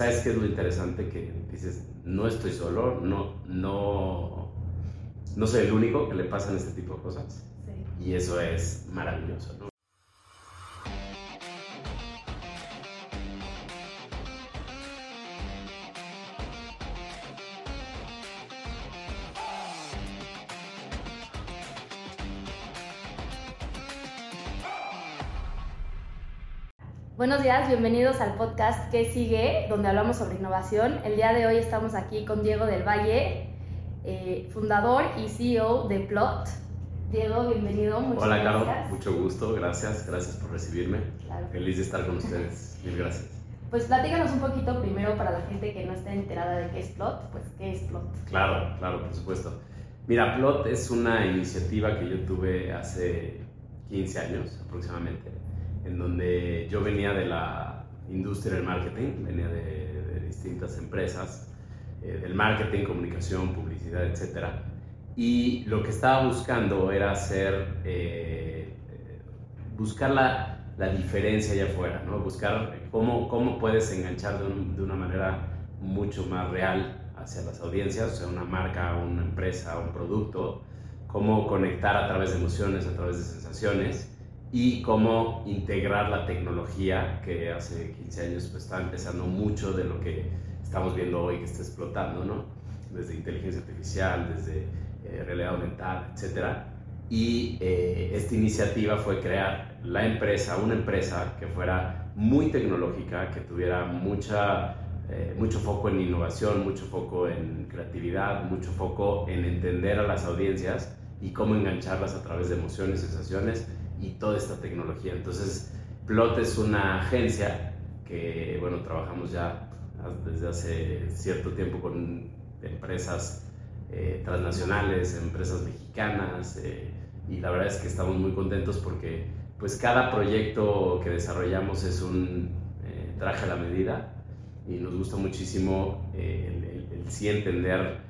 ¿Sabes qué es lo interesante? Que dices, no estoy solo, no, no, no soy el único que le pasan este tipo de cosas. Sí. Y eso es maravilloso, ¿no? Buenos días, bienvenidos al podcast que sigue, donde hablamos sobre innovación. El día de hoy estamos aquí con Diego del Valle, eh, fundador y CEO de Plot. Diego, bienvenido. Muchas Hola, Caro, mucho gusto, gracias, gracias por recibirme. Feliz de estar con ustedes, mil gracias. Pues platícanos un poquito primero para la gente que no esté enterada de qué es Plot, pues qué es Plot. Claro, claro, por supuesto. Mira, Plot es una iniciativa que yo tuve hace 15 años aproximadamente en donde yo venía de la industria del marketing, venía de, distintas empresas, eh, del marketing, comunicación, publicidad, etc. Y lo que estaba buscando era hacer, eh, buscar la, la, diferencia allá afuera, ¿no? buscar cómo, cómo puedes enganchar de, de, una manera mucho más real hacia las audiencias, o sea, una marca, una empresa, un producto, cómo conectar a través de emociones, a través de sensaciones y cómo integrar la tecnología que hace 15 años pues está empezando mucho de lo que estamos viendo hoy que está explotando, ¿no? Desde inteligencia artificial, desde eh, realidad aumentada, etc. Y eh, esta iniciativa fue crear la empresa, una empresa que fuera muy tecnológica, que tuviera mucha, eh, mucho foco en innovación, mucho foco en creatividad, mucho foco en entender a las audiencias y cómo engancharlas a través de emociones, sensaciones y toda esta tecnología. Entonces, Plot es una agencia que, bueno, trabajamos ya desde hace cierto tiempo con empresas eh, transnacionales, empresas mexicanas, eh, y la verdad es que estamos muy contentos porque pues cada proyecto que desarrollamos es un eh, traje a la medida y nos gusta muchísimo el, el, el, sí entender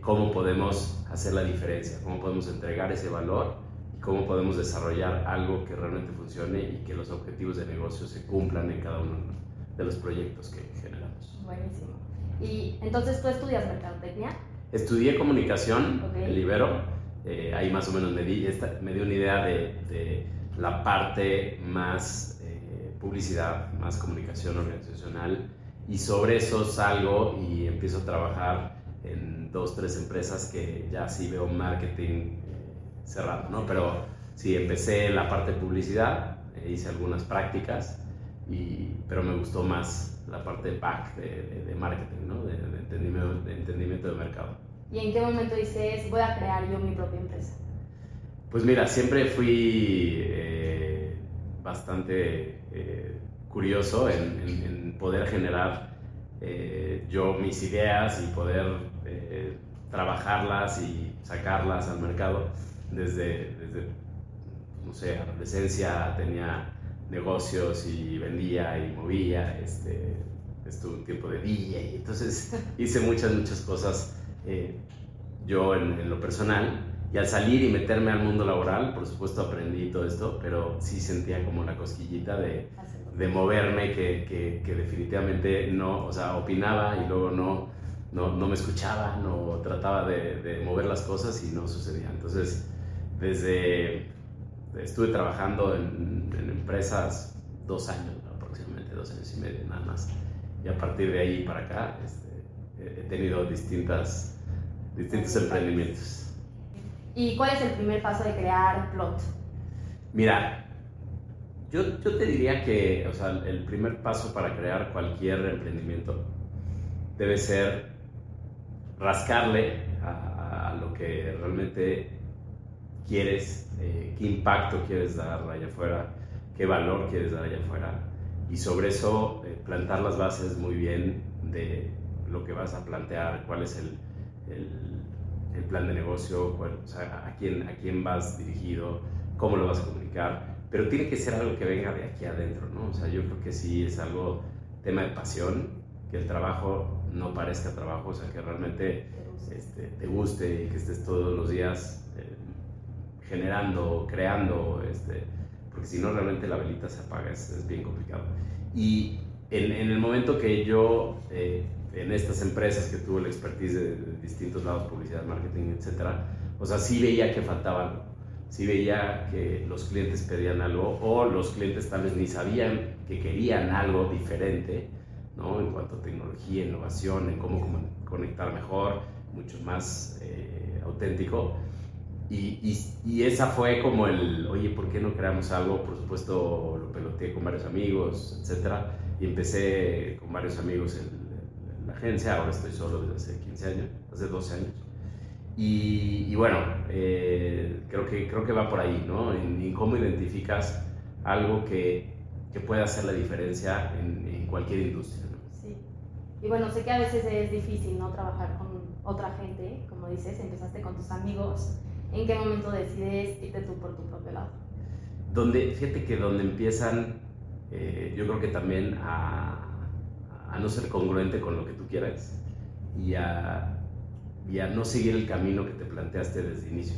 cómo podemos hacer la diferencia, cómo podemos entregar ese valor cómo podemos desarrollar algo que realmente funcione y que los objetivos de negocio se cumplan en cada uno de los proyectos que generamos. Buenísimo. ¿Y entonces tú estudias mercadotecnia? Estudié comunicación en Libero. Eh, ahí más o menos me di, me di una idea de, de la parte más eh, publicidad, más comunicación organizacional. Y sobre eso salgo y empiezo a trabajar en dos, tres empresas que ya sí veo marketing cerrado, ¿no? Pero sí, empecé la parte de publicidad, eh, hice algunas prácticas, y, pero me gustó más la parte de back, de, marketing, ¿no? De, entendimiento, de, entendimiento, de mercado. ¿Y en qué momento dices, voy a crear yo mi propia empresa? Pues mira, siempre fui eh, bastante eh, curioso en, en, poder generar yo mis ideas y poder trabajarlas y sacarlas al mercado desde, desde, no sé, adolescencia tenía negocios y vendía y movía, este, estuve un tiempo de DJ, y entonces hice muchas, muchas cosas eh, yo en, lo personal. Y al salir y meterme al mundo laboral, por supuesto aprendí todo esto, pero sí sentía como la cosquillita de, de moverme que, que, definitivamente no, o sea, opinaba y luego no, no, no me escuchaba, no trataba de, de, mover las cosas y no sucedía. Entonces, desde, estuve trabajando en, empresas dos años, aproximadamente dos años y medio nada más. Y a partir de ahí para acá este, he tenido distintas, distintos emprendimientos. ¿Y cuál es el primer paso de crear Plot? Mira, yo, yo, te diría que o sea, el primer paso para crear cualquier emprendimiento debe ser rascarle a, a lo que realmente quieres, eh, qué impacto quieres dar allá afuera, qué valor quieres dar allá afuera. Y sobre eso eh, plantar las bases muy bien de lo que vas a plantear, cuál es el, el, plan de negocio, a, quién, a quién vas dirigido, cómo lo vas a comunicar. Pero tiene que ser algo que venga de aquí adentro, ¿no? O sea, yo creo que sí es algo, tema de pasión, que el trabajo no parezca trabajo, o sea, que realmente este, te guste y que estés todos los días generando, creando, este, porque si no realmente la velita se apaga, es, bien complicado. Y en, en, el momento que yo, eh, en estas empresas que tuve la expertise de, distintos lados, publicidad, marketing, etcétera, o sea, sí veía que faltaba algo. Sí veía que los clientes pedían algo o los clientes tal vez ni sabían que querían algo diferente, ¿no? En cuanto a tecnología, innovación, en cómo conectar mejor, mucho más eh, auténtico. Y, y, esa fue como el, oye, ¿por qué no creamos algo? Por supuesto, lo peloteé con varios amigos, etcétera, y empecé con varios amigos en, la agencia, ahora estoy solo desde hace 15 años, hace 12 años. Y, bueno, eh, creo, que, creo que va por ahí, ¿no? En, cómo identificas algo que, que puede hacer la diferencia en, en cualquier industria. ¿no? Sí. Y bueno, sé que a veces es difícil, ¿no? Trabajar con otra gente, como dices, empezaste con tus amigos ¿En qué momento decides irte tú por tu propio lado? Donde, fíjate que donde empiezan, eh, yo creo que también a, a, no ser congruente con lo que tú quieras y a, y a no seguir el camino que te planteaste desde el inicio.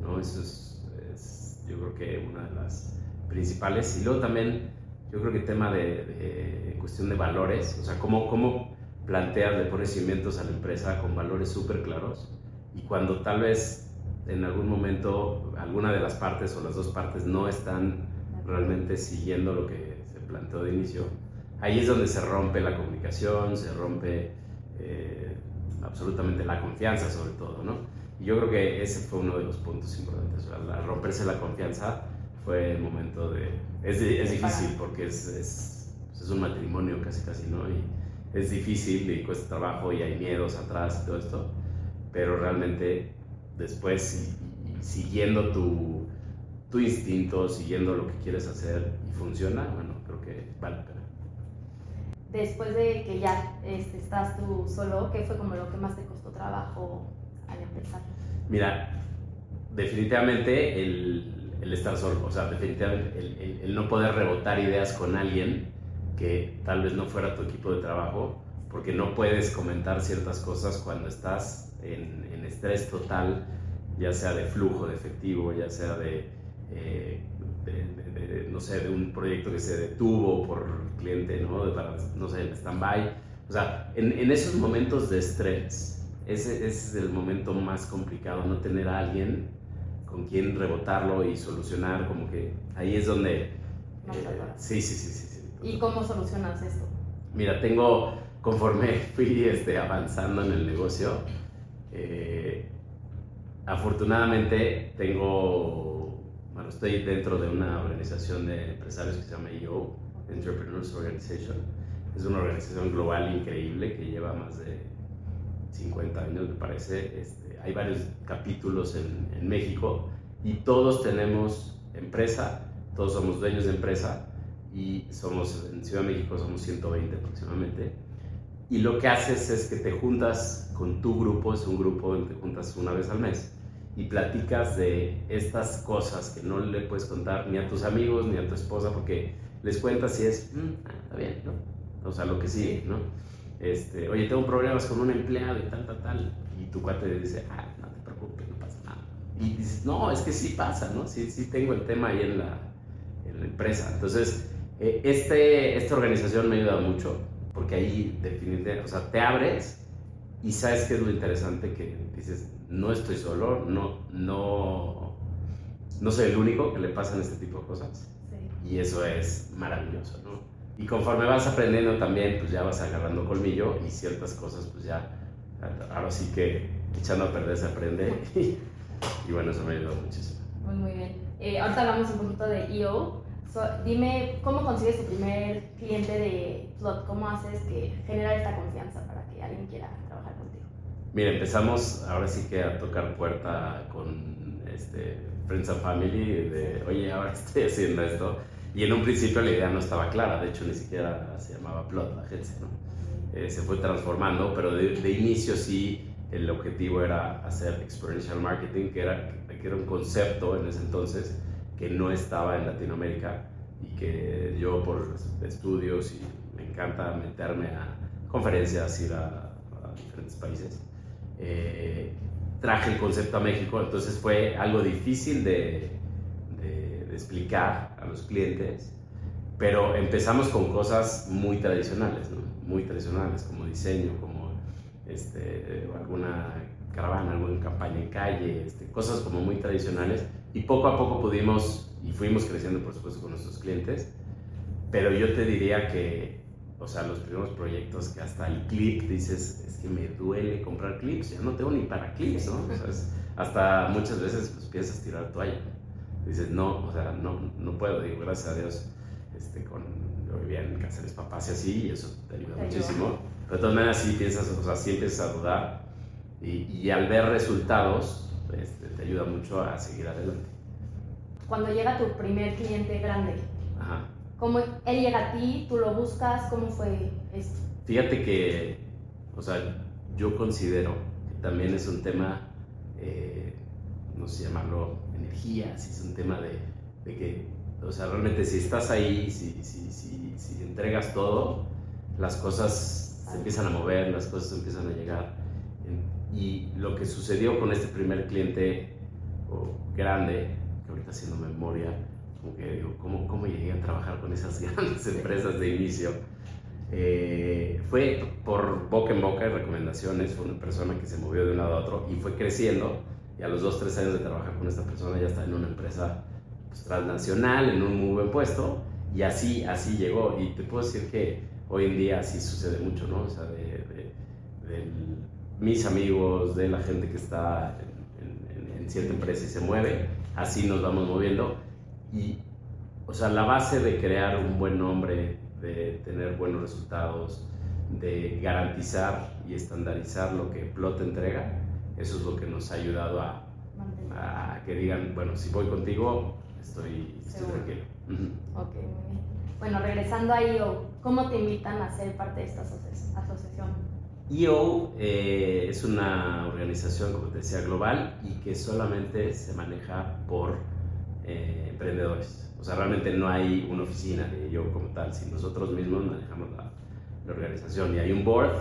¿no? Eso es, es, yo creo que una de las principales. Y luego también, yo creo que el tema de, de cuestión de valores, o sea, cómo, cómo planteas, le pones cimientos a la empresa con valores súper claros y cuando tal vez en algún momento alguna de las partes o las dos partes no están realmente siguiendo lo que se planteó de inicio, ahí es donde se rompe la comunicación, se rompe eh, absolutamente la confianza sobre todo, ¿no? Y yo creo que ese fue uno de los puntos importantes. Al romperse la confianza fue el momento de... Es, es difícil porque es, es, es, un matrimonio casi casi, ¿no? Y es difícil y cuesta trabajo y hay miedos atrás y todo esto, pero realmente después siguiendo tu, tu, instinto, siguiendo lo que quieres hacer y funciona, bueno, creo que vale la pena. Después de que ya este, estás tú solo, ¿qué fue como lo que más te costó trabajo al empezar? Mira, definitivamente el, el estar solo, o sea, definitivamente el, el, no poder rebotar ideas con alguien que tal vez no fuera tu equipo de trabajo, porque no puedes comentar ciertas cosas cuando estás en, estrés total, ya sea de flujo de efectivo, ya sea de, eh, no sé, de un proyecto que se detuvo por cliente, ¿no? para, no sé, el stand-by. O sea, en, en, esos momentos de estrés, ese, es el momento más complicado, no tener a alguien con quien rebotarlo y solucionar, como que ahí es donde... Eh, sí, sí, sí, sí, sí. ¿Y cómo solucionas esto? Mira, tengo, conforme fui este, avanzando en el negocio, eh, afortunadamente tengo, bueno, estoy dentro de una organización de empresarios que se llama EO, Entrepreneurs Organization. Es una organización global increíble que lleva más de 50 años, me parece. Este, hay varios capítulos en, en México y todos tenemos empresa, todos somos dueños de empresa y somos en Ciudad de México somos 120 aproximadamente y lo que haces es que te juntas con tu grupo, es un grupo donde te juntas una vez al mes y platicas de estas cosas que no le puedes contar ni a tus amigos ni a tu esposa porque les cuentas y es, mm, ah, está bien, ¿no? O sea, lo que sigue, ¿no? Este, oye, tengo problemas con un empleado y tal, tal, tal. Y tu cuate dice, ah, no te preocupes, no pasa nada. Y dices, no, es que sí pasa, ¿no? Sí, sí tengo el tema ahí en la, en la empresa. Entonces, eh, este, esta organización me ha ayudado mucho porque ahí definitivamente, o sea, te abres y sabes qué es lo interesante que dices, no estoy solo, no, no, no soy el único que le pasan este tipo de cosas. Y eso es maravilloso, ¿no? Y conforme vas aprendiendo también, pues ya vas agarrando colmillo y ciertas cosas, pues ya, ahora sí que echando a perder se aprende. y, bueno, eso me ayudó muchísimo. Muy, muy bien. Eh, ahorita hablamos un poquito de EO, dime, ¿cómo consigues tu primer cliente de Plot? ¿Cómo haces que genera esta confianza para que alguien quiera trabajar contigo? Mira, empezamos ahora sí que a tocar puerta con este, Friends and Family, de, oye, ahora estoy haciendo esto. Y en un principio la idea no estaba clara, de hecho ni siquiera se llamaba Plot la agencia, ¿no? Eh, se fue transformando, pero de, de, inicio sí el objetivo era hacer experiential marketing, que era, que era un concepto en ese entonces que no estaba en Latinoamérica y que yo por estudios y me encanta meterme a conferencias, ir a, diferentes países, eh, traje el concepto a México, entonces fue algo difícil de, de, explicar a los clientes pero empezamos con cosas muy tradicionales, ¿no? muy tradicionales, como diseño, como este, alguna caravana, alguna campaña en calle, este, cosas como muy tradicionales. Y poco a poco pudimos y fuimos creciendo, por supuesto, con nuestros clientes. Pero yo te diría que, o sea, los primeros proyectos que hasta el clip dices, es que me duele comprar clips, ya no tengo ni para clips, ¿no? O sea, hasta muchas veces pues, piensas tirar toalla. Dices, no, o sea, no, no puedo, digo, gracias a Dios, este, con, yo vivía en casa de mis papás y así, y eso te ayuda muchísimo. Pero de todas maneras sí piensas, o sea, sí empiezas a dudar y, y al ver resultados, este, te ayuda mucho a seguir adelante. Cuando llega tu primer cliente grande, Ajá. ¿cómo él llega a ti, tú lo buscas? ¿Cómo fue esto? Fíjate que, o sea, yo considero que también es un tema, eh, no sé llamarlo energía, si es un tema de, de, que, o sea, realmente si estás ahí, si, si, si, si entregas todo, las cosas se empiezan a mover, las cosas empiezan a llegar. Y lo que sucedió con este primer cliente oh, grande, que ahorita haciendo memoria, como que digo, ¿cómo, ¿cómo llegué a trabajar con esas grandes empresas de inicio? Eh, fue por boca en boca y recomendaciones, fue una persona que se movió de un lado a otro y fue creciendo y a los dos, tres años de trabajar con esta persona ya está en una empresa pues, transnacional, en un muy buen puesto y así, así llegó y te puedo decir que hoy en día así sucede mucho, ¿no? O sea, de, de, de mis amigos, de la gente que está en, en, en cierta empresa y se mueve, así nos vamos moviendo y, o sea, la base de crear un buen nombre, de tener buenos resultados, de garantizar y estandarizar lo que Plot entrega, eso es lo que nos ha ayudado a, a que digan, bueno, si voy contigo, estoy, estoy tranquilo. Ok, muy bien. Bueno, regresando a IO, ¿cómo te invitan a ser parte de esta asociación? IO eh, es una organización, como te decía, global y que solamente se maneja por eh, emprendedores. O sea, realmente no hay una oficina de yo como tal, si nosotros mismos manejamos la, la, organización y hay un board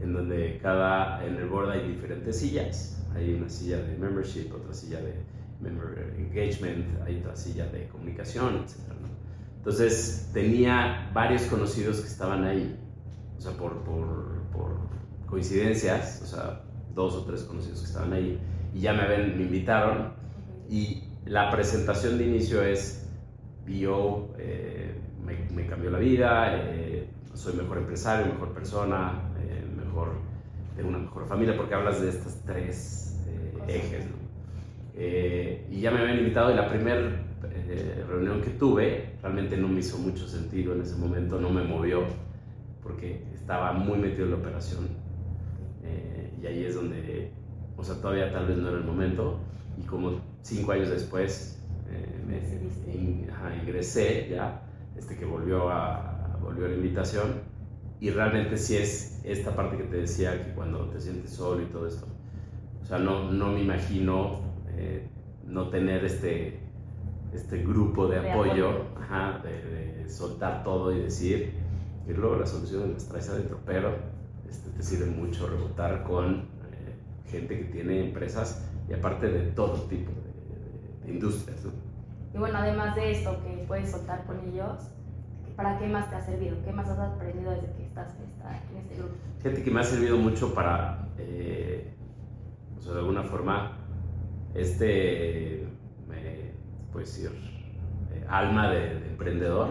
en donde cada, en el board hay diferentes sillas. Hay una silla de membership, otra silla de member engagement, hay otra silla de comunicación, etc. ¿no? Entonces tenía varios conocidos que estaban ahí, o sea, por, por, por coincidencias, o sea, dos o tres conocidos que estaban ahí y ya me, ven, me invitaron y la presentación de inicio es bio eh, me, me, cambió la vida, eh, soy mejor empresario, mejor persona, eh, mejor, tengo una mejor familia, porque hablas de estos tres ejes. ¿no? y ya me habían invitado y la primera reunión que tuve realmente no me hizo mucho sentido en ese momento, no me movió, porque estaba muy metido en la operación. y ahí es donde, o sea, todavía tal vez no era el momento, y como cinco años después me, in, ajá, ingresé ya, este, que volvió a, volvió a la invitación, y realmente sí es esta parte que te decía, que cuando te sientes solo y todo esto, o sea, no, no me imagino eh, no tener este, este grupo de, de apoyo, apoyo. Ajá, de, de, soltar todo y decir, y luego las soluciones las traes adentro, pero este, te sirve mucho rebotar con eh, gente que tiene empresas y aparte de todo tipo de, de industrias. ¿no? Y bueno, además de esto que puedes soltar con ellos, ¿para qué más te ha servido? ¿Qué más has aprendido desde que estás en este grupo? Fíjate que me ha servido mucho para, eh, o sea, de alguna forma, este, eh, pues decir, eh, alma de, de emprendedor.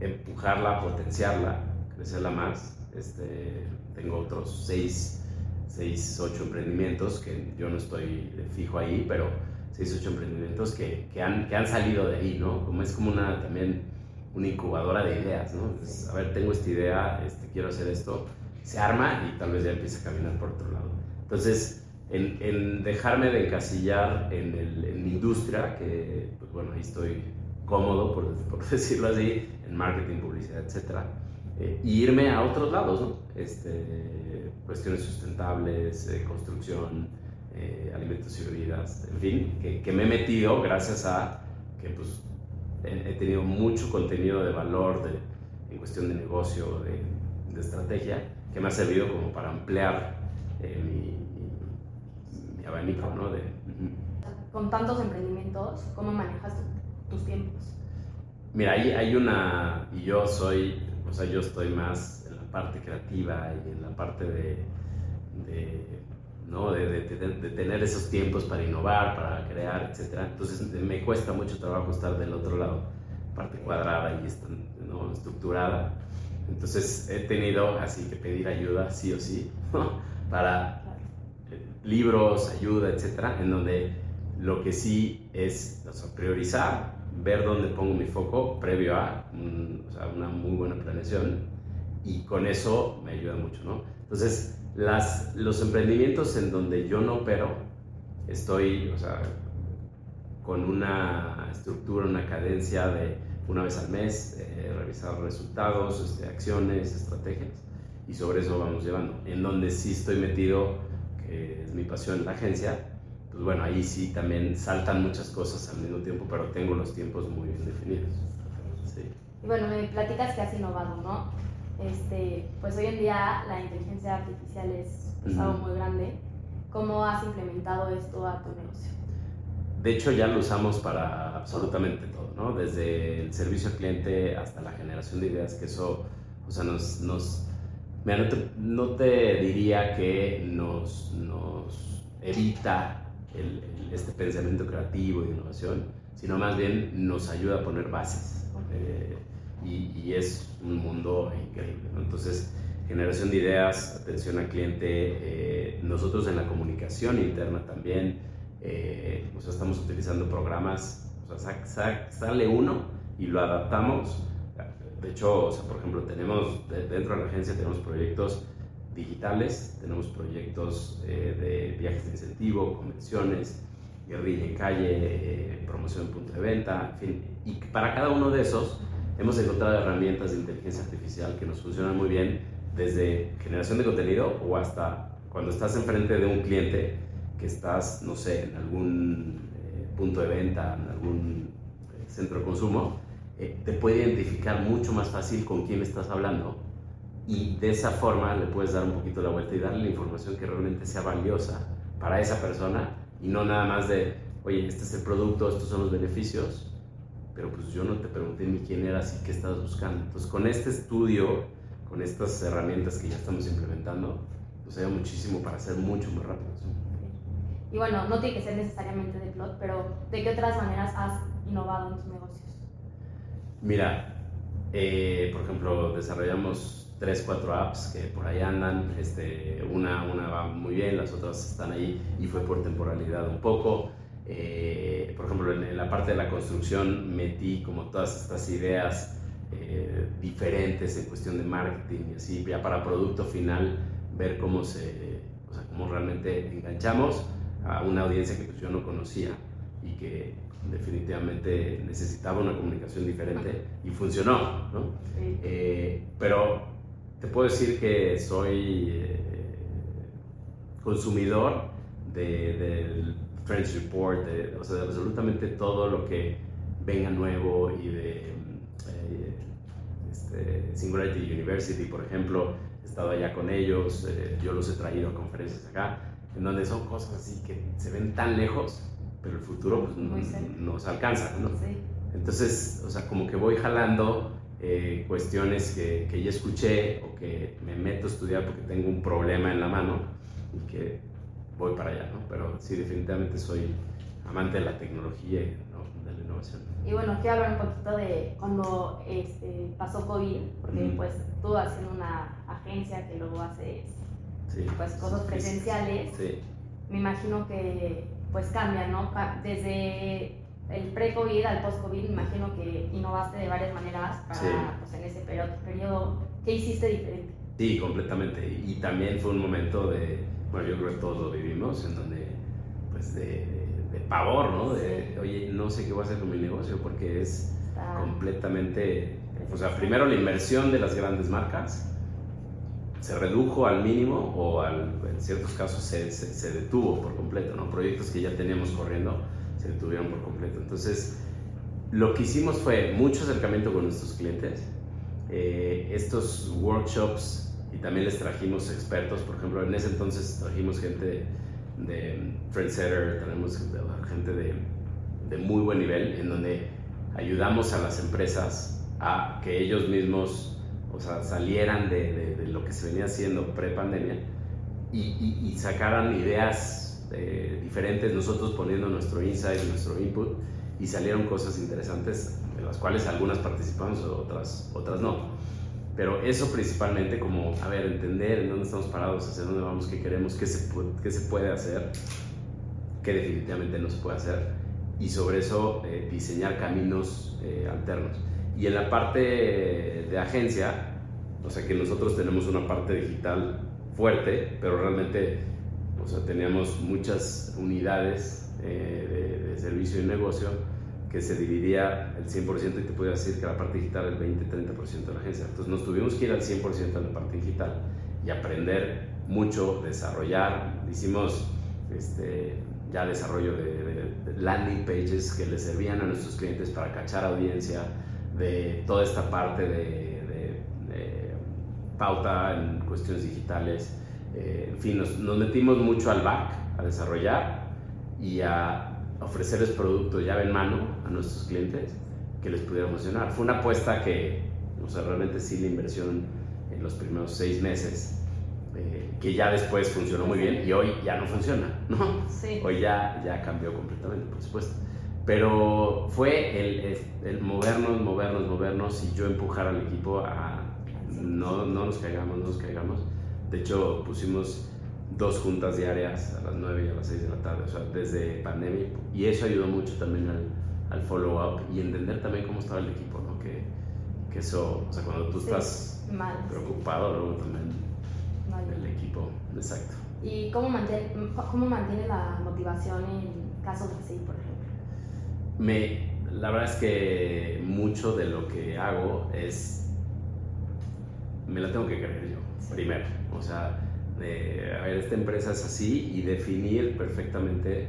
Empujarla, potenciarla, crecerla más. Este, tengo otros seis, seis, ocho emprendimientos que yo no estoy fijo ahí, pero seis, ocho emprendimientos que, que, han, que han salido de ahí, ¿no? Como es como una también una incubadora de ideas, ¿no? Entonces, a ver, tengo esta idea, este, quiero hacer esto, se arma y tal vez ya empieza a caminar por otro lado. Entonces, en, en dejarme de encasillar en, el, en, mi industria, que, pues bueno, ahí estoy cómodo, por, por decirlo así, en marketing, publicidad, etcétera, eh, y irme a otros lados, ¿no? Este, cuestiones sustentables, eh, construcción, eh, alimentos y bebidas, en fin, que, que, me he metido gracias a que pues, he, he tenido mucho contenido de valor de, en cuestión de negocio, de, de, estrategia, que me ha servido como para ampliar eh, mi, mi, abanico, ¿no? De, Con tantos emprendimientos, ¿cómo manejas tu, tus tiempos? Mira, hay, hay una, y yo soy, o sea, yo estoy más en la parte creativa y en la parte de, de ¿no? De, de, de, tener esos tiempos para innovar, para crear, etc. Entonces me cuesta mucho trabajo estar del otro lado, parte cuadrada y ¿no? estructurada. Entonces he tenido así que pedir ayuda, sí o sí, para eh, libros, ayuda, etc. En donde lo que sí es o sea, priorizar, ver dónde pongo mi foco previo a o sea, una muy buena planeación y con eso me ayuda mucho, ¿no? Entonces, las, los emprendimientos en donde yo no opero, estoy, o sea, con una estructura, una cadencia de una vez al mes, eh, revisar resultados, este, acciones, estrategias, y sobre eso vamos llevando. En donde sí estoy metido, que es mi pasión, la agencia, pues bueno, ahí sí también saltan muchas cosas al mismo tiempo, pero tengo los tiempos muy bien definidos. Sí. Y bueno, me platicas que has innovado, ¿no? Este, pues hoy en día la inteligencia artificial es pues, algo muy grande. ¿Cómo has implementado esto a tu negocio? De hecho, ya lo usamos para absolutamente todo, ¿no? Desde el servicio al cliente hasta la generación de ideas, que eso, o sea, nos... nos mira, no, te, no te, diría que nos, nos evita el, el, este pensamiento creativo y de innovación, sino más bien nos ayuda a poner bases. Eh, y, es un mundo increíble. Entonces, generación de ideas, atención al cliente, eh, nosotros en la comunicación interna también, eh, o sea, estamos utilizando programas, o sea, sale uno y lo adaptamos. De hecho, o sea, por ejemplo, tenemos dentro de la agencia tenemos proyectos digitales, tenemos proyectos eh, de viajes de incentivo, convenciones, guerrilla en calle, promoción en punto de venta, en fin. Y para cada uno de esos hemos encontrado herramientas de inteligencia artificial que nos funcionan muy bien desde generación de contenido o hasta cuando estás enfrente de un cliente que estás, no sé, en algún eh, punto de venta, en algún eh, centro de consumo, eh, te puede identificar mucho más fácil con quién estás hablando y de esa forma le puedes dar un poquito la vuelta y darle la información que realmente sea valiosa para esa persona y no nada más de, oye, este es el producto, estos son los beneficios, pero pues yo no te pregunté ni quién eras y qué estabas buscando. Entonces, con este estudio, con estas herramientas que ya estamos implementando, nos ayuda muchísimo para ser mucho más rápidos. Y bueno, no tiene que ser necesariamente de Plot, pero ¿de qué otras maneras has innovado en tus negocios? Mira, eh, por ejemplo, desarrollamos tres, cuatro apps que por ahí andan. Este, una, una va muy bien, las otras están ahí y fue por temporalidad un poco. Eh, por ejemplo, en, la parte de la construcción metí como todas estas ideas eh, diferentes en cuestión de marketing y así, ya para producto final, ver cómo, se, o sea, cómo realmente enganchamos a una audiencia que pues, yo no conocía y que definitivamente necesitaba una comunicación diferente y funcionó, ¿no? Eh, pero te puedo decir que soy consumidor de, del French Report, de, o sea, de absolutamente todo lo que venga nuevo y de eh, este, Singularity University, por ejemplo, he estado allá con ellos, eh, yo los he traído a conferencias acá, en donde son cosas así que se ven tan lejos, pero el futuro pues, no, nos alcanza, ¿no? Sí. Entonces, o sea, como que voy jalando eh, cuestiones que, que ya escuché o que me meto a estudiar porque tengo un problema en la mano y que voy para allá, ¿no? Pero sí, definitivamente soy amante de la tecnología y de la innovación. Y bueno, quiero hablar un poquito de cuando este, pasó COVID, porque pues tú haciendo una agencia que luego haces pues, cosas presenciales, sí. me imagino que pues cambia, ¿no? Desde el pre-COVID al post-COVID, me imagino que innovaste de varias maneras para, pues, en ese periodo. ¿Qué hiciste diferente? Sí, completamente. Y también fue un momento de bueno, yo creo que todos lo vivimos, en donde, pues, de, de, pavor, ¿no? De, oye, no sé qué voy a hacer con mi negocio porque es completamente, o sea, primero la inversión de las grandes marcas se redujo al mínimo o al, en ciertos casos se, se, detuvo por completo, ¿no? Proyectos que ya teníamos corriendo se detuvieron por completo. Entonces, lo que hicimos fue mucho acercamiento con nuestros clientes, eh, estos workshops y también les trajimos expertos, por ejemplo, en ese entonces trajimos gente de, de tenemos gente de, de, muy buen nivel, en donde ayudamos a las empresas a que ellos mismos, o sea, salieran de, de, lo que se venía haciendo pre-pandemia y, y, sacaran ideas eh, diferentes, nosotros poniendo nuestro insight, nuestro input, y salieron cosas interesantes, de las cuales algunas participamos, otras, otras no. Pero eso principalmente como, a ver, entender en dónde estamos parados, hacia dónde vamos, qué queremos, qué se, qué se puede hacer, qué definitivamente no se puede hacer, y sobre eso eh, diseñar caminos eh, alternos. Y en la parte de agencia, o sea que nosotros tenemos una parte digital fuerte, pero realmente o sea, teníamos muchas unidades eh, de, de, servicio y negocio que se dividía el 100% y te podía decir que la parte digital el 20-30% de la agencia. Entonces nos tuvimos que ir al 100% de la parte digital y aprender mucho, desarrollar. Hicimos este, ya desarrollo de, landing pages que le servían a nuestros clientes para cachar audiencia, de toda esta parte de, pauta en cuestiones digitales. Eh, en fin, nos, nos metimos mucho al back, a desarrollar y a ofrecerles producto llave en mano a nuestros clientes que les pudiera funcionar. Fue una apuesta que, o sea, realmente sí la inversión en los primeros seis meses, eh, que ya después funcionó muy bien y hoy ya no funciona, ¿no? Sí. Hoy ya, ya cambió completamente, por supuesto. Pero fue el, el, movernos, movernos, movernos y yo empujar al equipo a no, no nos caigamos, no nos caigamos. De hecho, pusimos dos juntas diarias a las 9 y a las 6 de la tarde, o sea, desde pandemia. Y eso ayudó mucho también al, al follow-up y entender también cómo estaba el equipo, ¿no? Que, que eso, o sea, cuando tú estás preocupado, luego también el equipo, exacto. ¿Y cómo mantiene, cómo mantiene la motivación en casos así, por ejemplo? Me, la verdad es que mucho de lo que hago es, me la tengo que creer yo, primero. O sea, de, a ver, esta empresa es así y definir perfectamente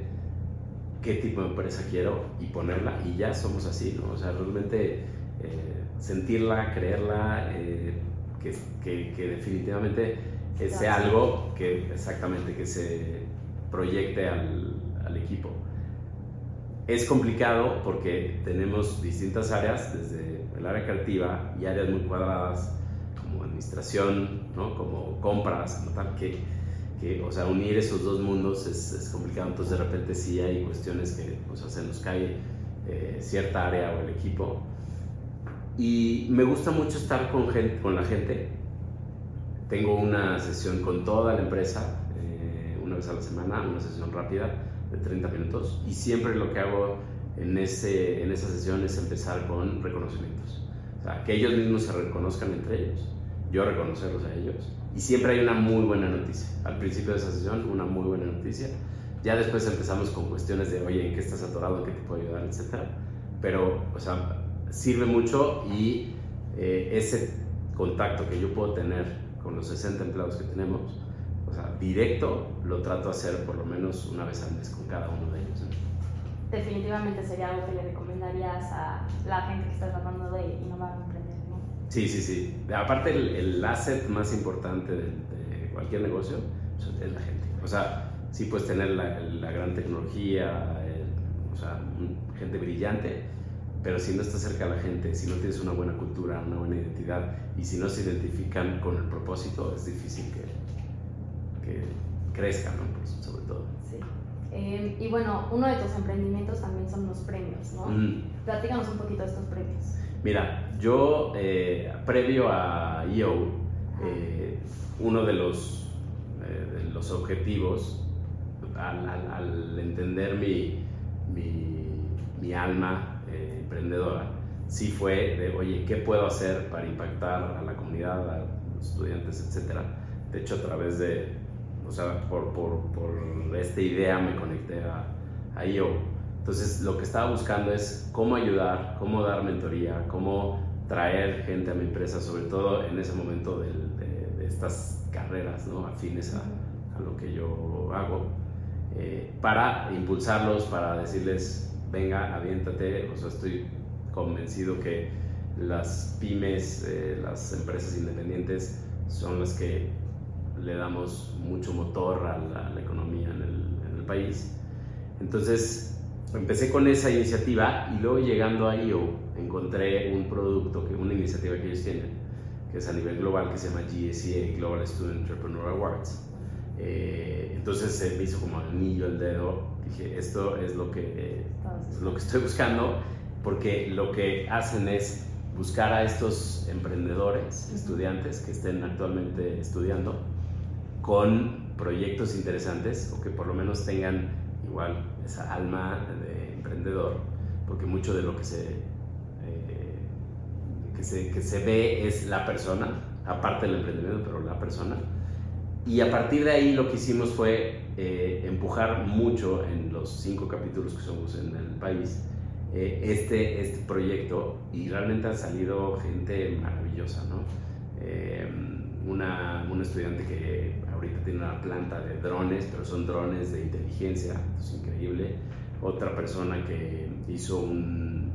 qué tipo de empresa quiero y ponerla y ya somos así, ¿no? O sea, realmente eh, sentirla, creerla, eh, que, que, que, definitivamente sea algo que exactamente que se proyecte al, al equipo. Es complicado porque tenemos distintas áreas, desde el área creativa y áreas muy cuadradas como administración, ¿no? como compras, como tal, que, que, o sea, unir esos dos mundos es, es, complicado, entonces de repente sí hay cuestiones que, o sea, se nos cae eh, cierta área o el equipo. Y me gusta mucho estar con, gente, con la gente. Tengo una sesión con toda la empresa, eh, una vez a la semana, una sesión rápida de 30 minutos, y siempre lo que hago en, ese, en esa sesión es empezar con reconocimientos. O sea, que ellos mismos se reconozcan entre ellos yo reconocerlos a ellos. Y siempre hay una muy buena noticia. Al principio de esa sesión, una muy buena noticia. Ya después empezamos con cuestiones de, oye, ¿en qué estás atorado? ¿En qué te puedo ayudar? Etcétera. Pero, o sea, sirve mucho y eh, ese contacto que yo puedo tener con los 60 empleados que tenemos, o sea, directo, lo trato de hacer por lo menos una vez al mes con cada uno de ellos. Definitivamente sería algo que le recomendarías a la gente que está tratando de innovar. Sí, sí, sí. Aparte, el, asset más importante de, cualquier negocio pues, es la gente. O sea, sí puedes tener la, gran tecnología, o sea, gente brillante, pero si no estás cerca de la gente, si no tienes una buena cultura, una buena identidad y si no se identifican con el propósito, es difícil que, que crezcan, ¿no? Pues, sobre todo. Sí. Eh, y bueno, uno de tus emprendimientos también son los premios, ¿no? Platícanos un poquito de estos premios. Mira, yo eh, previo a EO, eh, uno de los, eh, los objetivos, al, entender mi, mi, alma emprendedora, sí fue de, oye, ¿qué puedo hacer para impactar a la comunidad, a los estudiantes, etcétera? De hecho, a través de, o sea, por, por, por esta idea me conecté a, a EO entonces, lo que estaba buscando es cómo ayudar, cómo dar mentoría, cómo traer gente a mi empresa, sobre todo en ese momento de, estas carreras ¿no? afines a, a, lo que yo hago, eh, para impulsarlos, para decirles, venga, aviéntate, o sea, estoy convencido que las pymes, eh, las empresas independientes son las que le damos mucho motor a la, economía en el, en el país. Entonces, empecé con esa iniciativa y luego llegando a IO encontré un producto, que, una iniciativa que ellos tienen, que es a nivel global, que se llama GSEA, Global Student Entrepreneur Awards. Eh, entonces se me hizo como anillo el dedo. Dije, esto es lo que, es lo que estoy buscando, porque lo que hacen es buscar a estos emprendedores, estudiantes que estén actualmente estudiando, con proyectos interesantes o que por lo menos tengan igual esa alma de emprendedor, porque mucho de lo que se, eh, que se, que se ve es la persona, aparte del emprendimiento, pero la persona. Y a partir de ahí lo que hicimos fue eh, empujar mucho en los cinco capítulos que somos en el país eh, este, este proyecto y realmente ha salido gente maravillosa, ¿no? una, una estudiante que ahorita tiene una planta de drones, pero son drones de inteligencia, es increíble. Otra persona que hizo un,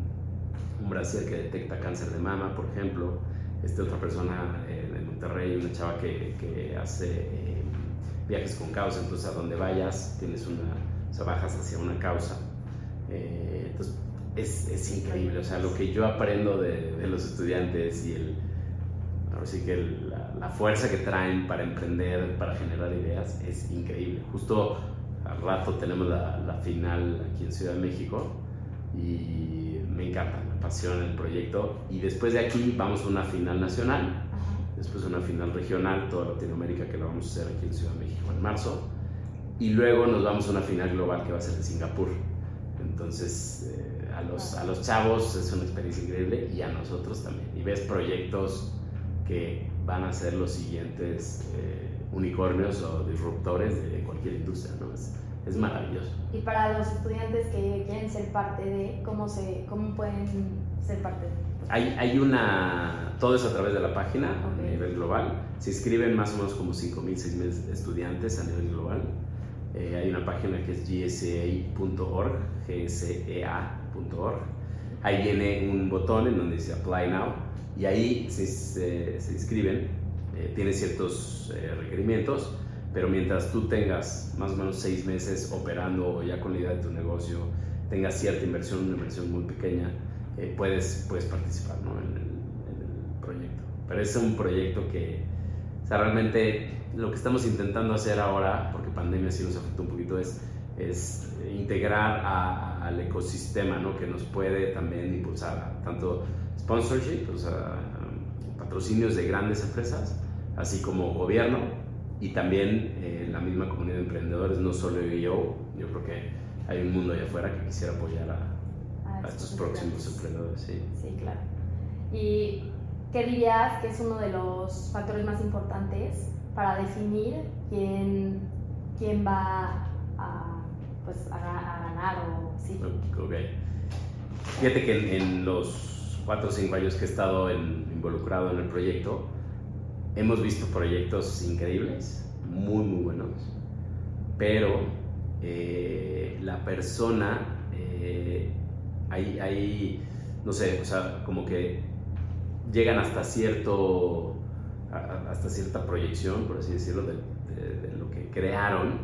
un brasier que detecta cáncer de mama, por ejemplo. Esta otra persona eh, de Monterrey, una chava que, que hace eh, viajes con causa, entonces a donde vayas tienes una, o bajas hacia una causa. Eh, entonces es, es, increíble, o sea, lo que yo aprendo de los estudiantes y el, Así que la, fuerza que traen para emprender, para generar ideas, es increíble. Justo al rato tenemos la, la final aquí en Ciudad de México y me encanta, me apasiona el proyecto. Y después de aquí vamos a una final nacional, después una final regional, toda Latinoamérica que lo vamos a hacer aquí en Ciudad de México en marzo. Y luego nos vamos a una final global que va a ser en Singapur. Entonces, eh, a, los, a los chavos es una experiencia increíble y a nosotros también. Y ves proyectos que van a ser los siguientes eh, unicornios o disruptores de cualquier industria, ¿no? Es, es, maravilloso. Y para los estudiantes que quieren ser parte de, ¿cómo, se, cómo pueden ser parte de? Hay, hay una, todo eso a través de la página a nivel global. Se inscriben más o menos como 5.000, 6.000 estudiantes a nivel global. Eh, hay una página que es gsea.org, gsea.org. Ahí viene un botón en donde dice Apply Now y ahí se, se, inscriben, eh, tiene ciertos eh, requerimientos, pero mientras tú tengas más o menos seis meses operando o ya con la idea de tu negocio, tengas cierta inversión, una inversión muy pequeña, eh, puedes, puedes participar ¿no? en, el, proyecto. Pero es un proyecto que, o sea, realmente lo que estamos intentando hacer ahora, porque pandemia sí nos afectó un poquito, es, es integrar a, al ecosistema ¿no? que nos puede también impulsar tanto sponsorship, o sea, patrocinios de grandes empresas, así como gobierno y también eh, la misma comunidad de emprendedores, no solo yo, yo creo que hay un mundo allá afuera que quisiera apoyar a, a estos próximos emprendedores. Sí. sí, claro. ¿Y qué dirías que es uno de los factores más importantes para definir quién, quién va a, pues, a, Ok. Fíjate que en los cuatro o cinco años que he estado involucrado en el proyecto, hemos visto proyectos increíbles, muy, muy buenos, pero eh, la persona, eh, hay, no sé, o sea, como que llegan hasta cierto, hasta cierta proyección, por así decirlo, de, de lo que crearon,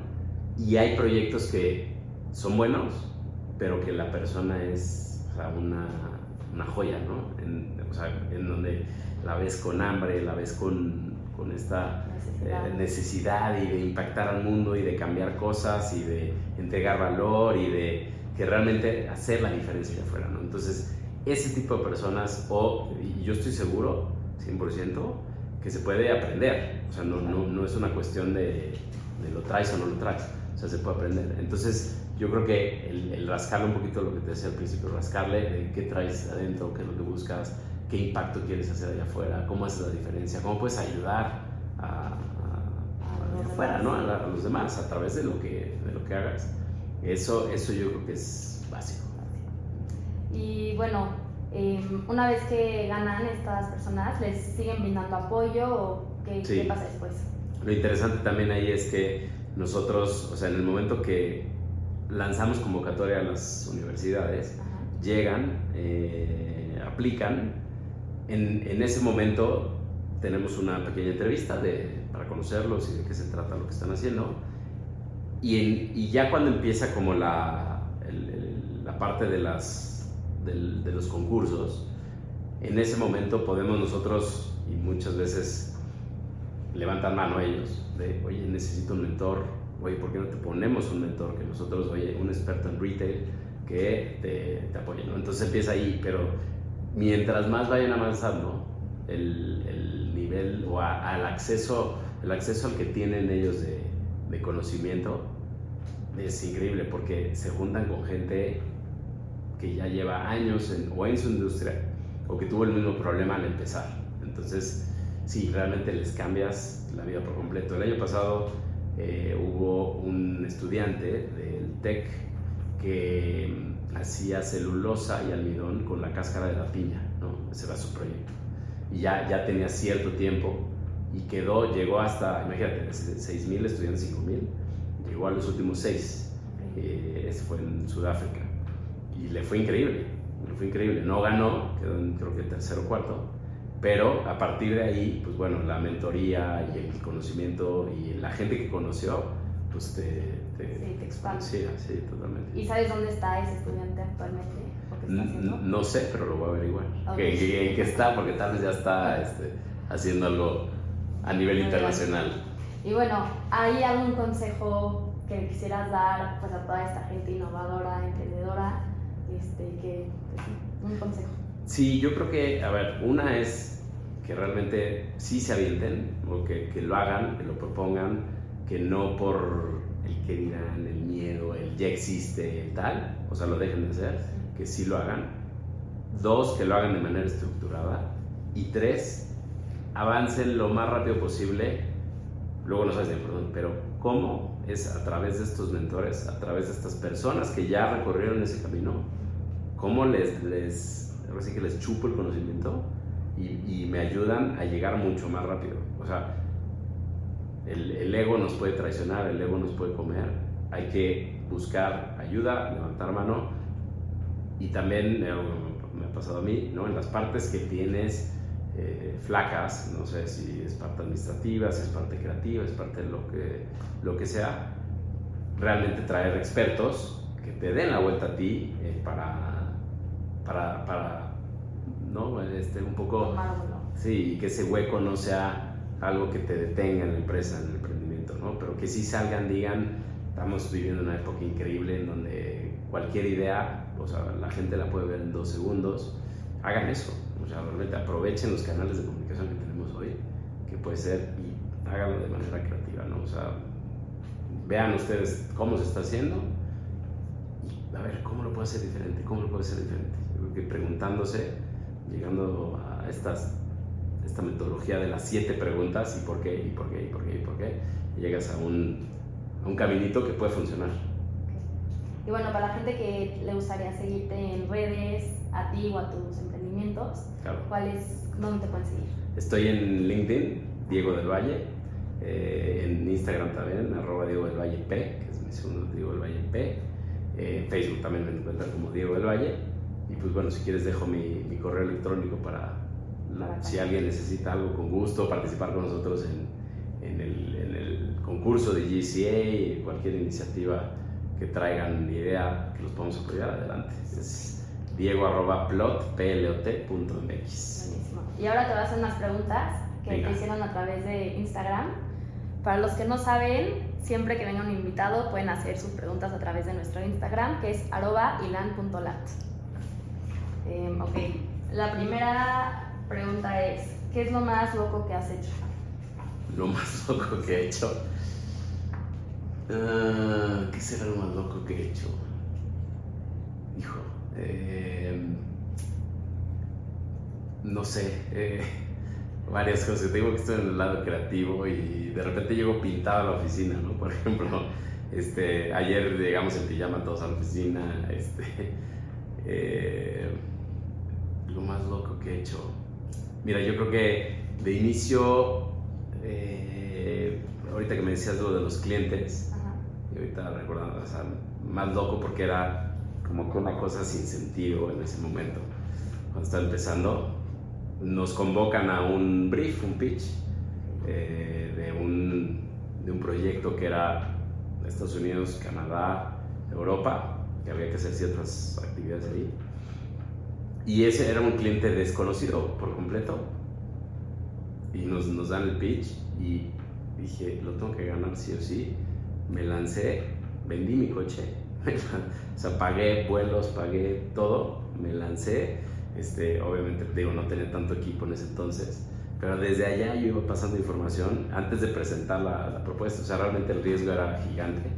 y hay proyectos que son buenos, pero que la persona es o sea, una una joya, ¿no? En, o sea, en donde la ves con hambre, la ves con, con esta necesidad. Eh, necesidad. y de impactar al mundo y de cambiar cosas y de entregar valor y de que realmente hacer la diferencia afuera, ¿no? Entonces, ese tipo de personas, o y yo estoy seguro, 100%, que se puede aprender, o sea, no, no, no es una cuestión de, de lo traes o no lo traes, o sea, se puede aprender. Entonces, yo creo que el, rascarle un poquito lo que te decía al principio, rascarle de qué traes adentro, qué es lo que buscas, qué impacto quieres hacer allá afuera, cómo haces la diferencia, cómo puedes ayudar a, allá afuera, ¿no? A, los demás a través de lo que, de lo que hagas. Eso, eso yo creo que es básico. Y bueno, em, una vez que ganan estas personas, ¿les siguen brindando apoyo o qué, qué pasa después? Lo interesante también ahí es que nosotros, o sea, en el momento que lanzamos convocatoria a las universidades, llegan, eh, aplican, en, en, ese momento tenemos una pequeña entrevista de, para conocerlos y de qué se trata lo que están haciendo, y, y ya cuando empieza como la, la parte de, las, de los concursos, en ese momento podemos nosotros, y muchas veces levantan mano ellos, de, oye, necesito un mentor, oye, ¿por qué no te ponemos un mentor? Que nosotros, oye, un experto en retail que te, te apoye, ¿no? Entonces empieza ahí, pero mientras más vayan avanzando, el, el nivel o al acceso, el acceso al que tienen ellos de, de conocimiento es increíble porque se juntan con gente que ya lleva años en, o en su industria o que tuvo el mismo problema al empezar. Entonces, sí, realmente les cambias la vida por completo. El año pasado eh, hubo un estudiante del TEC que hacía celulosa y almidón con la cáscara de la piña, ¿no? Ese era su proyecto. Y ya, ya tenía cierto tiempo y quedó, llegó hasta, imagínate, 6.000 estudiantes, 5.000, llegó a los últimos 6. Eh, ese fue en Sudáfrica. Y le fue increíble, le fue increíble. No ganó, quedó en creo que tercero o cuarto, pero a partir de ahí, pues bueno, la mentoría y el conocimiento y la gente que conoció, pues te... te sí, te expande. Sí, sí, totalmente. ¿Y sabes dónde está ese estudiante actualmente? No, sé, pero lo voy a averiguar. Okay. ¿En qué está? Porque tal vez ya está este, haciendo algo a nivel internacional. Y bueno, ¿hay algún consejo que quisieras dar pues, a toda esta gente innovadora, emprendedora? Este, que, pues, un consejo. Sí, yo creo que, a ver, una es que realmente sí se avienten, o que, lo hagan, que lo propongan, que no por el que dirán, el miedo, el ya existe, tal, o sea, lo dejen de hacer, que sí lo hagan. Dos, que lo hagan de manera estructurada. Y tres, avancen lo más rápido posible. Luego no sabes perdón, pero ¿cómo? Es a través de estos mentores, a través de estas personas que ya recorrieron ese camino, cómo les, les ahora sí que les chupo el conocimiento y, me ayudan a llegar mucho más rápido. O sea, el, ego nos puede traicionar, el ego nos puede comer, hay que buscar ayuda, levantar mano y también, me ha pasado a mí, ¿no? en las partes que tienes eh, flacas, no sé si es parte administrativa, si es parte creativa, es parte de lo que, lo que sea, realmente traer expertos que te den la vuelta a ti eh, para para, para ¿no? Este, un poco... Sí, que ese hueco no sea algo que te detenga en la empresa, en el emprendimiento, ¿no? Pero que sí salgan, digan, estamos viviendo una época increíble en donde cualquier idea, o sea, la gente la puede ver en dos segundos, hagan eso, o sea, realmente aprovechen los canales de comunicación que tenemos hoy, que puede ser, y háganlo de manera creativa, ¿no? O sea, vean ustedes cómo se está haciendo y a ver, ¿cómo lo puedo hacer diferente? ¿Cómo lo puedo hacer diferente? Preguntándose, llegando a estas, esta metodología de las siete preguntas y por qué, y por qué, y por qué, y por qué, y llegas a un, a un caminito que puede funcionar. Y bueno, para la gente que le gustaría seguirte en redes, a ti o a tus emprendimientos, ¿cuál es, ¿dónde te pueden seguir? Estoy en LinkedIn, Diego del Valle, eh, en Instagram también, arroba Diego del Valle P, que es mi segundo Diego del Valle P, eh, Facebook también me encuentran como Diego del Valle, y pues bueno, si quieres dejo mi, mi correo electrónico para si alguien necesita algo con gusto, participar con nosotros en, en, el, en el, concurso de GCA, cualquier iniciativa que traigan idea que los podamos apoyar adelante. Es diego arroba plot, Buenísimo. Y ahora te voy a hacer unas preguntas que te hicieron a través de Instagram. Para los que no saben, siempre que venga un invitado pueden hacer sus preguntas a través de nuestro Instagram, que es arroba ilan.lat. Em, ok, la primera pregunta es, ¿qué es lo más loco que has hecho? Lo más loco que he hecho. Ah, ¿Qué será lo más loco que he hecho? Hijo, em, no sé, eh, varias cosas. Tengo que estar en el lado creativo y de repente llego pintado a la oficina, ¿no? Por ejemplo, este, ayer llegamos en pijama todos a la oficina, este, eh, lo más loco que he hecho. Mira, yo creo que de inicio, eh, ahorita que me decías lo de los clientes, y ahorita recordando, o sea, más loco porque era como que una cosa sin sentido en ese momento, cuando estaba empezando, nos convocan a un brief, un pitch, eh, de, un, de un proyecto que era Estados Unidos, Canadá, Europa, que había que hacer ciertas actividades ahí. Y ese era un cliente desconocido por completo. Y nos, nos dan el pitch y dije, lo tengo que ganar sí o sí. Me lancé, vendí mi coche, o sea, pagué vuelos, pagué todo, me lancé. Este, obviamente, digo, no tenía tanto equipo en ese entonces, pero desde allá yo iba pasando información antes de presentar la, la propuesta. O sea, realmente el riesgo era gigante.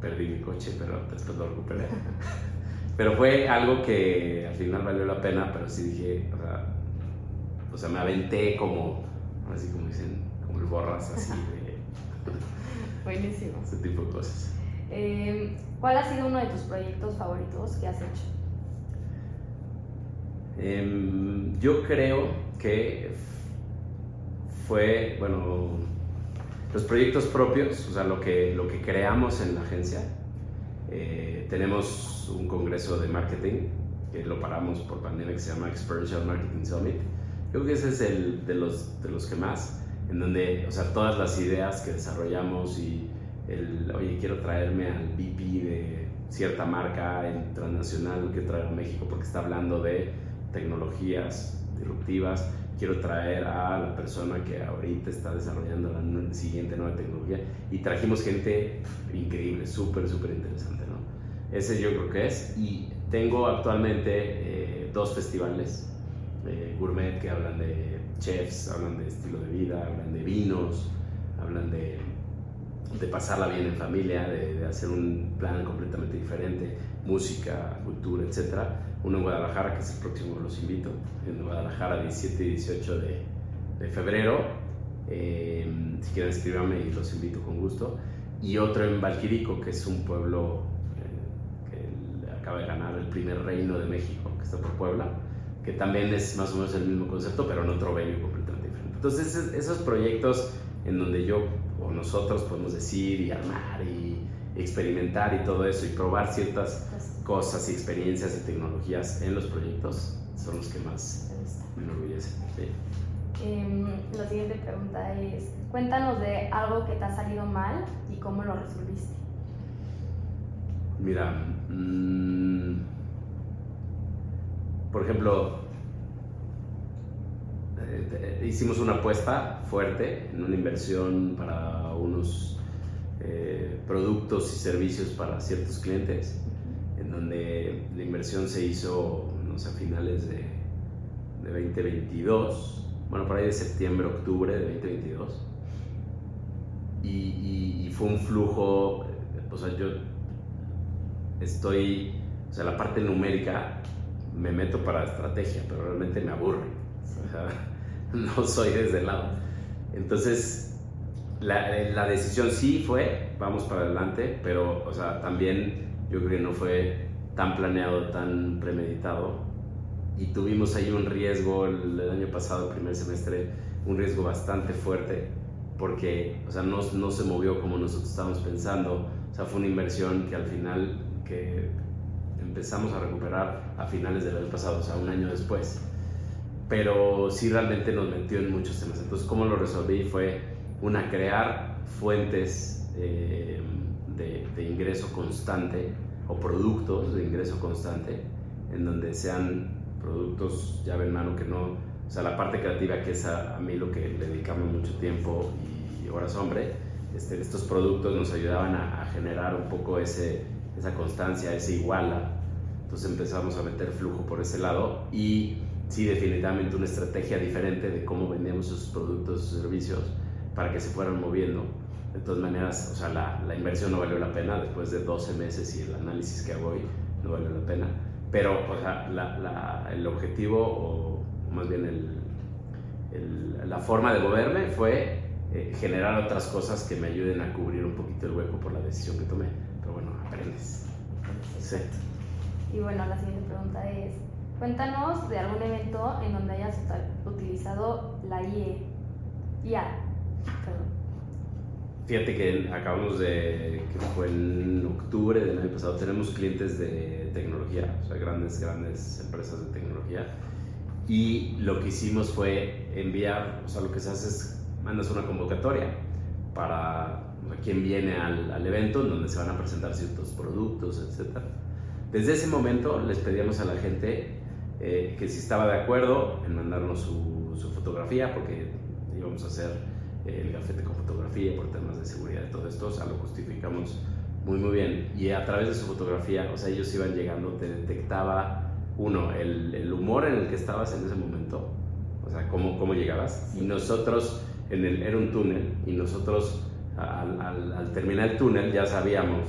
Perdí mi coche, pero después lo recuperé. pero fue algo que al final valió la pena, pero sí dije, o sea, o sea me aventé como, así como dicen, como el borras, así de... Buenísimo. Ese tipo de cosas. Eh, ¿Cuál ha sido uno de tus proyectos favoritos que has hecho? Eh, yo creo que fue, bueno, los proyectos propios, o sea, lo que, lo que creamos en la agencia. Eh, tenemos un congreso de marketing que lo paramos por pandemia que se llama Experiential Marketing Summit. Creo que ese es el de los, de los que más, en donde, o sea, todas las ideas que desarrollamos y el, oye, quiero traerme al VP de cierta marca transnacional que trae a México porque está hablando de tecnologías disruptivas, quiero traer a la persona que ahorita está desarrollando la siguiente nueva tecnología y trajimos gente increíble, súper, súper interesante. Ese yo creo que es y tengo actualmente eh, dos festivales eh, gourmet que hablan de chefs, hablan de estilo de vida, hablan de vinos, hablan de de pasarla bien en familia, de, hacer un plan completamente diferente, música, cultura, etc. Uno en Guadalajara, que es el próximo, los invito, en Guadalajara 17 y 18 de, de febrero. Eh, si quieren escribirme y los invito con gusto. Y otro en Valquirico, que es un pueblo acaba de ganar el primer reino de México, que está por Puebla, que también es más o menos el mismo concepto, pero en otro venue completamente diferente. Entonces, esos proyectos en donde yo o nosotros podemos decir y armar y experimentar y todo eso y probar ciertas cosas y experiencias y tecnologías en los proyectos son los que más me enorgullecen. Em, la siguiente pregunta es, cuéntanos de algo que te ha salido mal y cómo lo resolviste. Mira, mmm, por ejemplo, eh, hicimos una apuesta fuerte en una inversión para unos eh, productos y servicios para ciertos clientes, en donde la inversión se hizo, no sé, a finales de, de 2022, bueno, por ahí de septiembre, octubre de 2022. Y, y, y, fue un flujo, o sea, yo estoy, o sea, la parte numérica me meto para estrategia, pero realmente me aburre. O sea, no soy desde el lado. Entonces, la, la, decisión sí fue, vamos para adelante, pero, o sea, también yo creo que no fue tan planeado, tan premeditado. Y tuvimos ahí un riesgo el, el año pasado, el primer semestre, un riesgo bastante fuerte, porque, o sea, no, no se movió como nosotros estábamos pensando. O sea, fue una inversión que al final, que empezamos a recuperar a finales del año pasado, o sea, un año después pero sí realmente nos metió en muchos temas. Entonces, ¿cómo lo resolví? Fue una, crear fuentes eh, de, de, ingreso constante o productos de ingreso constante, en donde sean productos llave en mano que no, o sea, la parte creativa que es a, a mí lo que le dedicamos mucho tiempo y horas hombre, este, estos productos nos ayudaban a, a generar un poco ese, esa constancia, ese iguala. Entonces empezamos a meter flujo por ese lado y sí, definitivamente una estrategia diferente de cómo vendíamos esos productos o servicios para que se fueran moviendo. De todas maneras, o sea, la, inversión no valió la pena después de 12 meses y el análisis que hago hoy no valió la pena. Pero, o sea, el objetivo, o más bien la forma de moverme fue eh, generar otras cosas que me ayuden a cubrir un poquito el hueco por la decisión que tomé. Aprendes. Sí. Y bueno, la siguiente pregunta es, Cuéntanos de algún evento en donde hayas utilizado la IE. IA. Perdón. Fíjate que acabamos de, que fue en octubre del año pasado, tenemos clientes de tecnología, o sea, grandes, grandes empresas de tecnología. Y lo que hicimos fue enviar, o sea, lo que se hace es, mandas una convocatoria para quien viene al, al evento, en donde se van a presentar ciertos productos, etcétera desde ese momento les pedíamos a la gente eh, que si estaba de acuerdo en mandarnos su, su fotografía, porque íbamos a hacer el gafete con fotografía por temas de seguridad y todo esto, o sea, lo justificamos muy, muy bien. Y a través de su fotografía, o sea, ellos iban llegando, te detectaba, uno, el, el humor en el que estabas en ese momento, o sea, cómo, cómo llegabas, y nosotros, en el, era un túnel, y nosotros al, al, al terminar el túnel ya sabíamos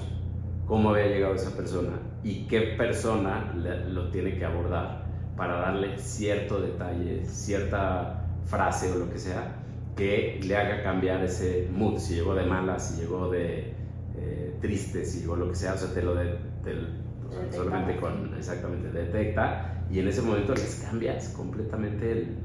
cómo había llegado esa persona y qué persona le, lo tiene que abordar para darle cierto detalle, cierta frase o lo que sea que le haga cambiar ese mood, si llegó de malas, si llegó de eh, triste, si llegó lo que sea, o sea, te lo, de, te, o sea, solamente con, exactamente, detecta y en ese momento les cambias completamente el...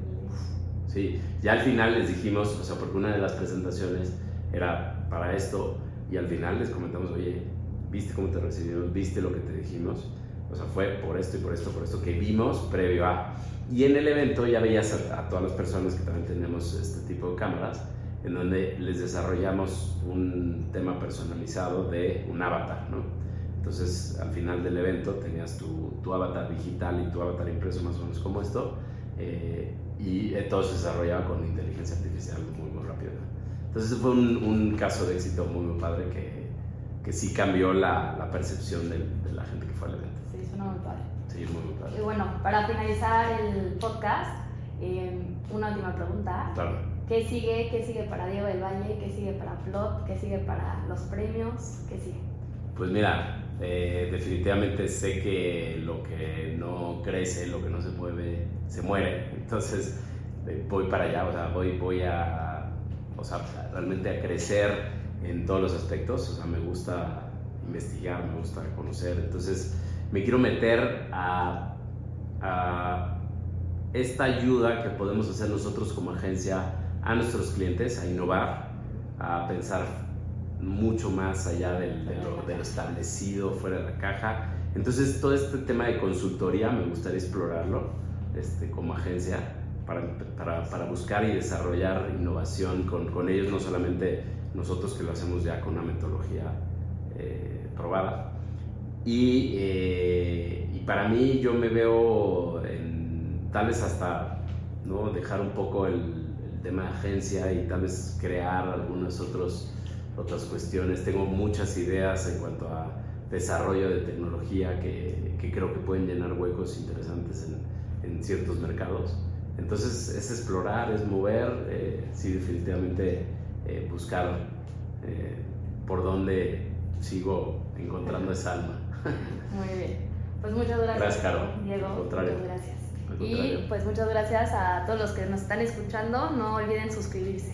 Sí, ya al final les dijimos, o sea, porque una de las presentaciones era para esto y al final les comentamos, oye, ¿viste cómo te recibimos? ¿Viste lo que te dijimos? O sea, fue por esto y por esto, por esto que vimos previo a. Y en el evento ya veías a, a, todas las personas que también tenemos este tipo de cámaras, en donde les desarrollamos un tema personalizado de un avatar, ¿no? Entonces, al final del evento tenías tu, tu avatar digital y tu avatar impreso, más o menos como esto, eh, y todo se desarrollaba con inteligencia artificial muy, muy rápido. Entonces, fue un, un caso de éxito muy, muy padre que, que sí cambió la, la percepción de, de la gente que fue al evento. Sí, suena muy padre. Sí, muy, muy padre. Y bueno, para finalizar el podcast, eh, una última pregunta. Claro. ¿Qué sigue? ¿Qué sigue para Diego del Valle? ¿Qué sigue para Plot? ¿Qué sigue para los premios? ¿Qué sigue? Pues mira, eh, definitivamente sé que lo que no crece, lo que no se mueve, se muere. Entonces eh, voy para allá, o sea, voy, voy a, o sea, realmente a crecer en todos los aspectos. O sea, me gusta investigar, me gusta conocer. Entonces me quiero meter a, a esta ayuda que podemos hacer nosotros como agencia a nuestros clientes, a innovar, a pensar mucho más allá de, de, lo, de, lo, establecido, fuera de la caja. Entonces, todo este tema de consultoría me gustaría explorarlo este, como agencia para, para, para, buscar y desarrollar innovación con, con, ellos, no solamente nosotros que lo hacemos ya con una metodología eh, probada. Y, eh, y, para mí yo me veo en, tal vez hasta ¿no? dejar un poco el, el tema de agencia y tal vez crear algunos otros otras cuestiones. Tengo muchas ideas en cuanto a desarrollo de tecnología que, que creo que pueden llenar huecos interesantes en, en, ciertos mercados. Entonces es explorar, es mover, eh, sí definitivamente eh, buscar eh, por dónde sigo encontrando esa alma. Muy bien. Pues muchas gracias. Gracias, Caro. Diego. Al contrario. Muchas gracias. Y pues muchas gracias a todos los que nos están escuchando. No olviden suscribirse.